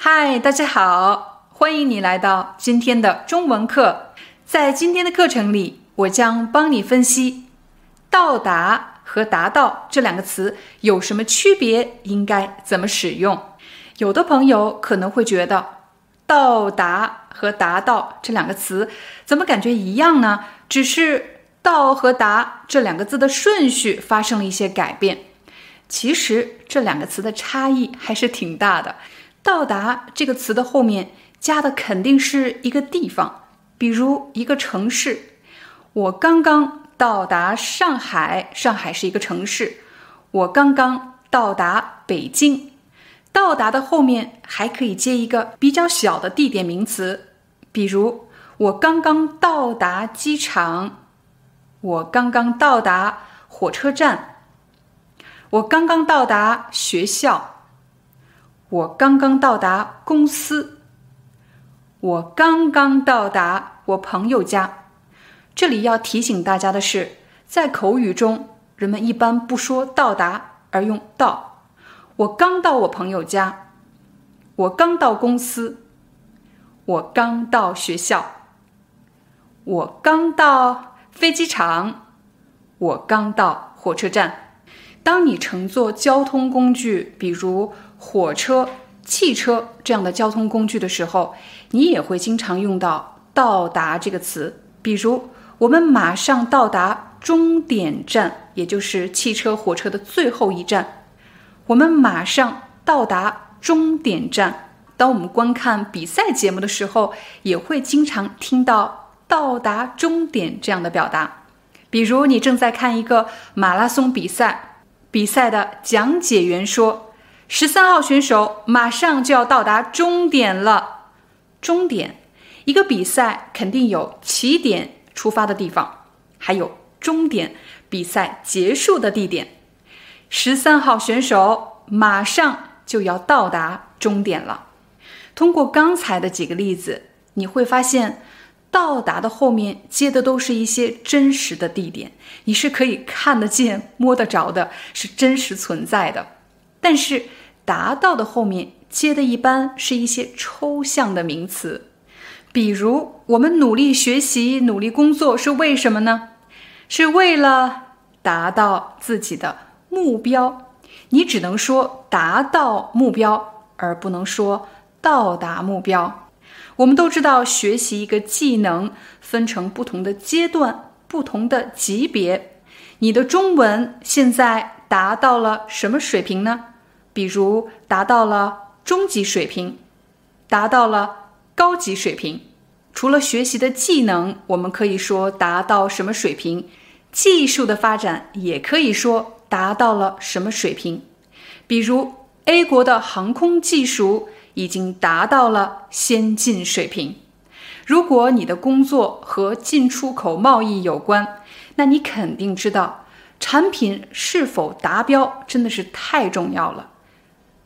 嗨，大家好，欢迎你来到今天的中文课。在今天的课程里，我将帮你分析“到达”和“达到”这两个词有什么区别，应该怎么使用。有的朋友可能会觉得“到达”和“达到”这两个词怎么感觉一样呢？只是“到”和“达”这两个字的顺序发生了一些改变。其实这两个词的差异还是挺大的。到达这个词的后面加的肯定是一个地方，比如一个城市。我刚刚到达上海，上海是一个城市。我刚刚到达北京，到达的后面还可以接一个比较小的地点名词，比如我刚刚到达机场，我刚刚到达火车站，我刚刚到达学校。我刚刚到达公司。我刚刚到达我朋友家。这里要提醒大家的是，在口语中，人们一般不说到达，而用到。我刚到我朋友家。我刚到公司。我刚到学校。我刚到飞机场。我刚到火车站。当你乘坐交通工具，比如。火车、汽车这样的交通工具的时候，你也会经常用到“到达”这个词。比如，我们马上到达终点站，也就是汽车、火车的最后一站。我们马上到达终点站。当我们观看比赛节目的时候，也会经常听到“到达终点”这样的表达。比如，你正在看一个马拉松比赛，比赛的讲解员说。十三号选手马上就要到达终点了。终点，一个比赛肯定有起点出发的地方，还有终点比赛结束的地点。十三号选手马上就要到达终点了。通过刚才的几个例子，你会发现，到达的后面接的都是一些真实的地点，你是可以看得见、摸得着的，是真实存在的。但是，达到的后面接的一般是一些抽象的名词，比如我们努力学习、努力工作是为什么呢？是为了达到自己的目标。你只能说达到目标，而不能说到达目标。我们都知道，学习一个技能分成不同的阶段、不同的级别。你的中文现在达到了什么水平呢？比如达到了中级水平，达到了高级水平。除了学习的技能，我们可以说达到什么水平；技术的发展也可以说达到了什么水平。比如 A 国的航空技术已经达到了先进水平。如果你的工作和进出口贸易有关，那你肯定知道产品是否达标真的是太重要了。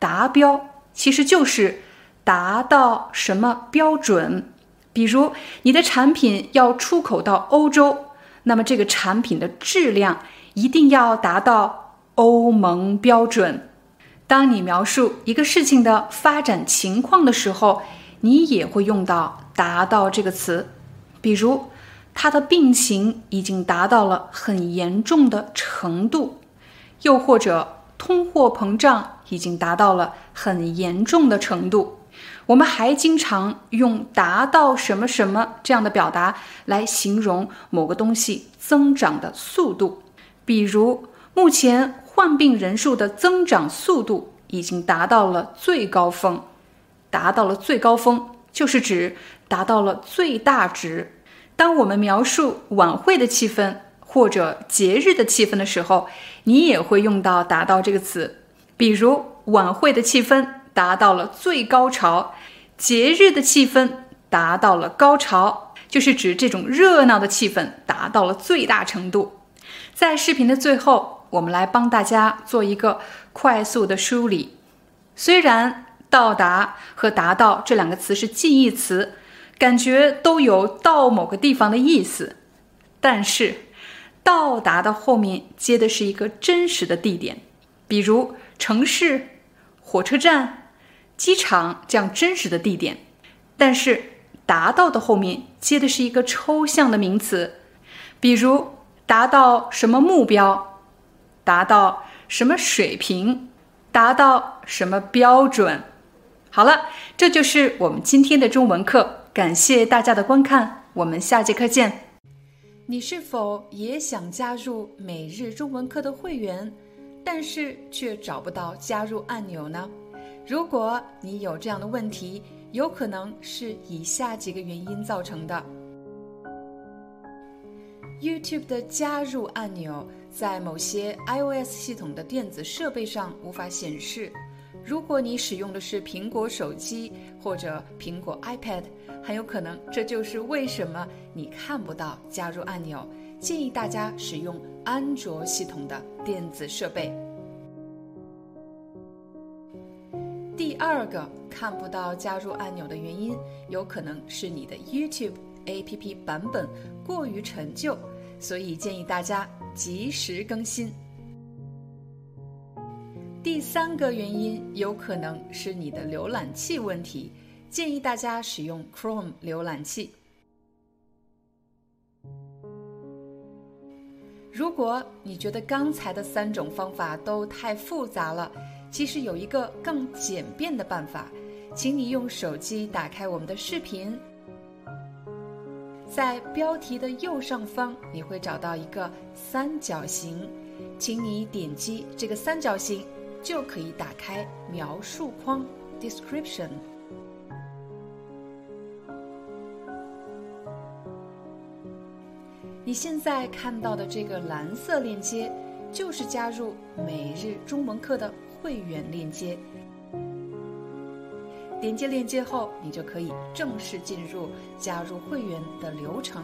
达标其实就是达到什么标准，比如你的产品要出口到欧洲，那么这个产品的质量一定要达到欧盟标准。当你描述一个事情的发展情况的时候，你也会用到“达到”这个词，比如他的病情已经达到了很严重的程度，又或者。通货膨胀已经达到了很严重的程度，我们还经常用“达到什么什么”这样的表达来形容某个东西增长的速度。比如，目前患病人数的增长速度已经达到了最高峰。达到了最高峰，就是指达到了最大值。当我们描述晚会的气氛。或者节日的气氛的时候，你也会用到“达到”这个词。比如晚会的气氛达到了最高潮，节日的气氛达到了高潮，就是指这种热闹的气氛达到了最大程度。在视频的最后，我们来帮大家做一个快速的梳理。虽然“到达”和“达到”这两个词是近义词，感觉都有到某个地方的意思，但是“到达”的后面接的是一个真实的地点，比如城市、火车站、机场这样真实的地点；但是“达到”的后面接的是一个抽象的名词，比如达到什么目标，达到什么水平。达到什么标准？好了，这就是我们今天的中文课。感谢大家的观看，我们下节课见。你是否也想加入每日中文课的会员，但是却找不到加入按钮呢？如果你有这样的问题，有可能是以下几个原因造成的。YouTube 的加入按钮在某些 iOS 系统的电子设备上无法显示。如果你使用的是苹果手机或者苹果 iPad，很有可能这就是为什么你看不到加入按钮。建议大家使用安卓系统的电子设备。第二个看不到加入按钮的原因，有可能是你的 YouTube APP 版本过于陈旧。所以建议大家及时更新。第三个原因有可能是你的浏览器问题，建议大家使用 Chrome 浏览器。如果你觉得刚才的三种方法都太复杂了，其实有一个更简便的办法，请你用手机打开我们的视频。在标题的右上方，你会找到一个三角形，请你点击这个三角形，就可以打开描述框 （description）。你现在看到的这个蓝色链接，就是加入每日中文课的会员链接。点击链接后，你就可以正式进入加入会员的流程。